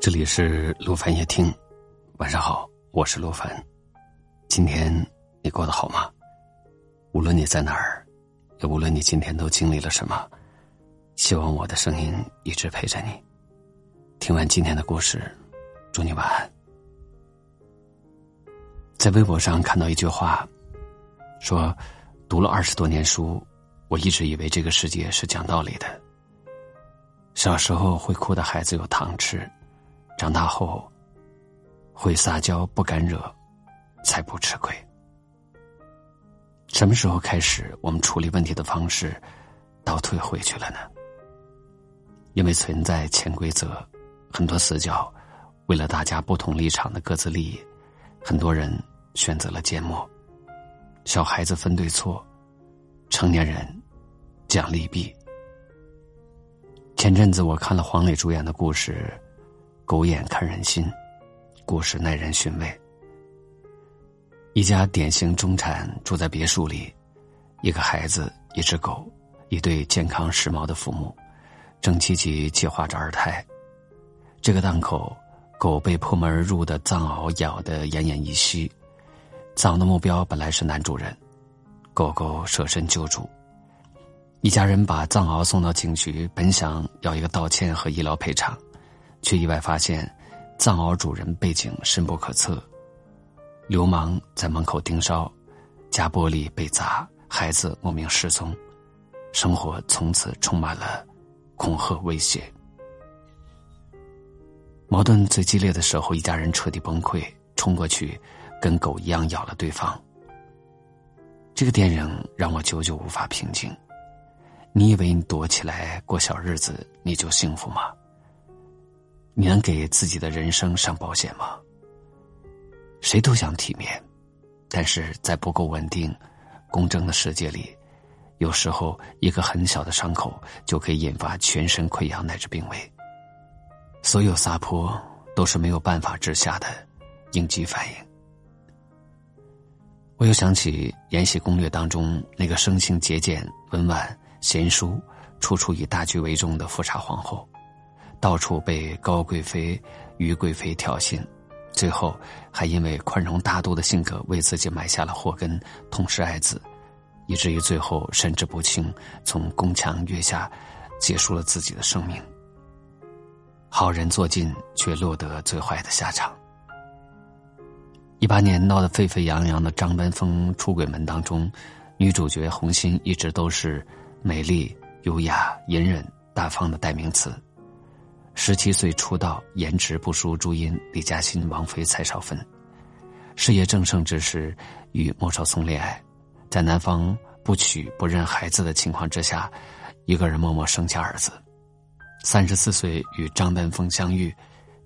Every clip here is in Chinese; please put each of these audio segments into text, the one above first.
这里是陆凡夜听，晚上好，我是陆凡。今天你过得好吗？无论你在哪儿，也无论你今天都经历了什么，希望我的声音一直陪着你。听完今天的故事，祝你晚安。在微博上看到一句话，说：“读了二十多年书，我一直以为这个世界是讲道理的。小时候会哭的孩子有糖吃。”长大后，会撒娇不敢惹，才不吃亏。什么时候开始，我们处理问题的方式倒退回去了呢？因为存在潜规则，很多死角，为了大家不同立场的各自利益，很多人选择了缄默。小孩子分对错，成年人讲利弊。前阵子我看了黄磊主演的故事。狗眼看人心，故事耐人寻味。一家典型中产住在别墅里，一个孩子，一只狗，一对健康时髦的父母，正积极计划着二胎。这个档口，狗被破门而入的藏獒咬得奄奄一息。藏獒的目标本来是男主人，狗狗舍身救助。一家人把藏獒送到警局，本想要一个道歉和医疗赔偿。却意外发现，藏獒主人背景深不可测，流氓在门口盯梢，家玻璃被砸，孩子莫名失踪，生活从此充满了恐吓威胁。矛盾最激烈的时候，一家人彻底崩溃，冲过去，跟狗一样咬了对方。这个电影让我久久无法平静。你以为你躲起来过小日子，你就幸福吗？你能给自己的人生上保险吗？谁都想体面，但是在不够稳定、公正的世界里，有时候一个很小的伤口就可以引发全身溃疡乃至病危。所有撒泼都是没有办法之下的应激反应。我又想起《延禧攻略》当中那个生性节俭、温婉、贤淑、处处以大局为重的富察皇后。到处被高贵妃、于贵妃挑衅，最后还因为宽容大度的性格为自己埋下了祸根，痛失爱子，以至于最后神志不清，从宫墙跃下，结束了自己的生命。好人做尽，却落得最坏的下场。一八年闹得沸沸扬扬的张丹峰出轨门当中，女主角红心一直都是美丽、优雅、隐忍、大方的代名词。十七岁出道，颜值不输朱茵、李嘉欣、王菲、蔡少芬。事业正盛之时，与莫少聪恋爱，在男方不娶不认孩子的情况之下，一个人默默生下儿子。三十四岁与张丹峰相遇，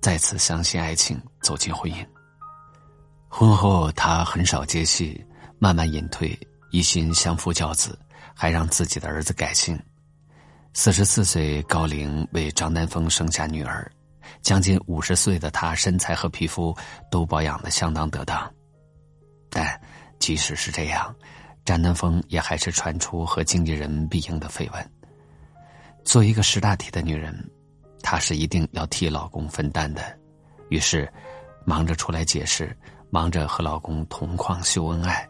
再次相信爱情，走进婚姻。婚后他很少接戏，慢慢隐退，一心相夫教子，还让自己的儿子改姓。四十四岁高龄为张丹峰生下女儿，将近五十岁的他身材和皮肤都保养的相当得当，但即使是这样，张丹峰也还是传出和经纪人必应的绯闻。做一个识大体的女人，她是一定要替老公分担的，于是忙着出来解释，忙着和老公同框秀恩爱，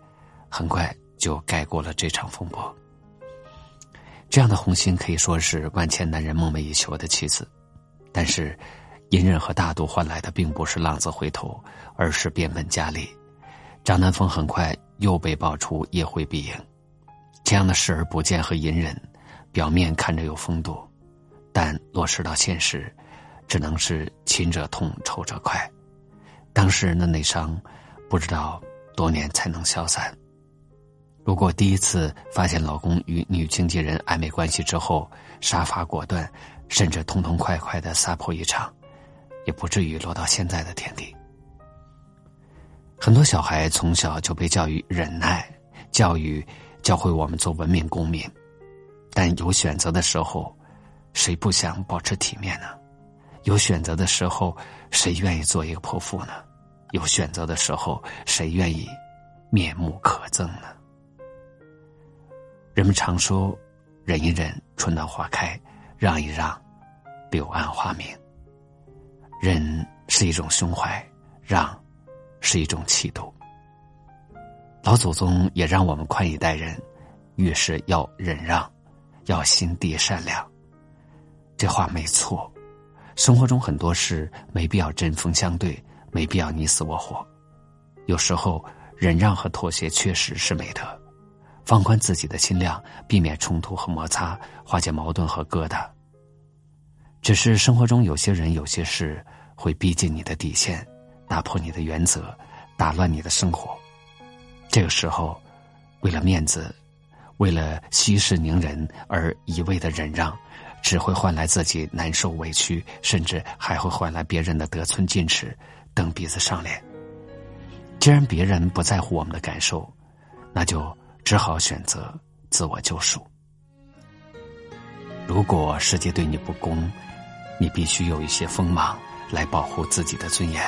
很快就盖过了这场风波。这样的红心可以说是万千男人梦寐以求的妻子，但是，隐忍和大度换来的并不是浪子回头，而是变本加厉。张南风很快又被爆出夜会必应，这样的视而不见和隐忍，表面看着有风度，但落实到现实，只能是亲者痛，仇者快。当事人的内伤，不知道多年才能消散。如果第一次发现老公与女经纪人暧昧关系之后，杀伐果断，甚至痛痛快快的撒泼一场，也不至于落到现在的田地。很多小孩从小就被教育忍耐，教育教会我们做文明公民，但有选择的时候，谁不想保持体面呢？有选择的时候，谁愿意做一个泼妇呢？有选择的时候，谁愿意面目可憎呢？人们常说：“忍一忍，春暖花开；让一让，柳暗花明。”忍是一种胸怀，让是一种气度。老祖宗也让我们宽以待人，遇事要忍让，要心地善良。这话没错。生活中很多事没必要针锋相对，没必要你死我活。有时候忍让和妥协确实是美德，放宽自己的心量，避免冲突和摩擦，化解矛盾和疙瘩。只是生活中有些人、有些事会逼近你的底线，打破你的原则，打乱你的生活。这个时候，为了面子，为了息事宁人而一味的忍让，只会换来自己难受委屈，甚至还会换来别人的得寸进尺、蹬鼻子上脸。既然别人不在乎我们的感受，那就只好选择自我救赎。如果世界对你不公，你必须有一些锋芒来保护自己的尊严。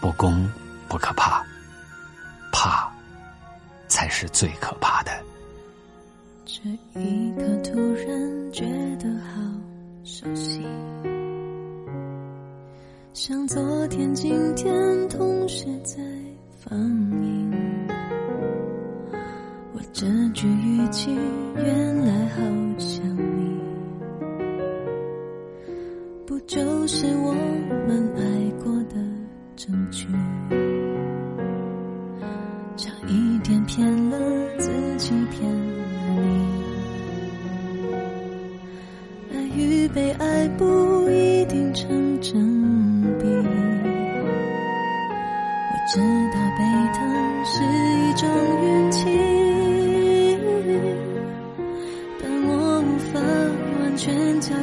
不公不可怕，怕才是最可怕的。这一刻突然觉得好熟悉，像昨天、今天同时在放映。这句语气，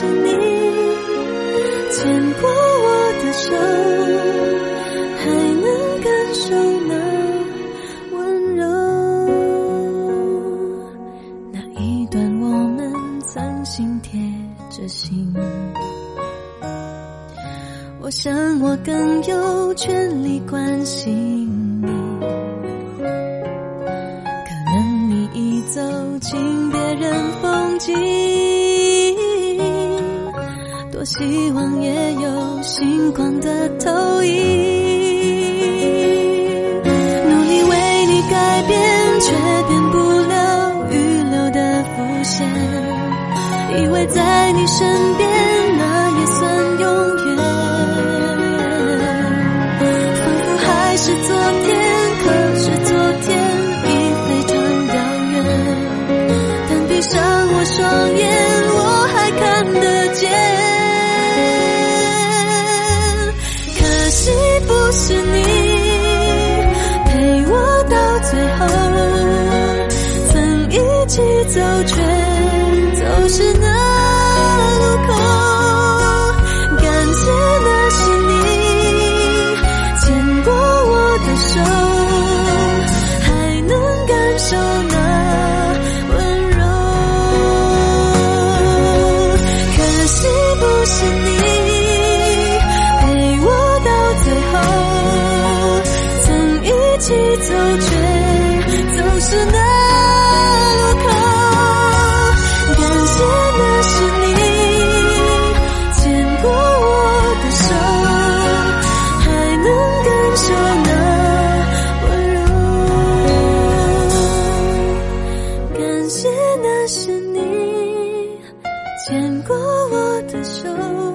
是你牵过我的手，还能感受那温柔。那一段我们曾心贴着心。我想，我更有权利关心你。可能你已走进别人风景，多希望也有星光的投影。努力为你改变，却变不了预留的伏线。以为在你身边。走却走失那路口感谢那是你牵过我的手还能感受那温柔。感谢那是你牵过我的手。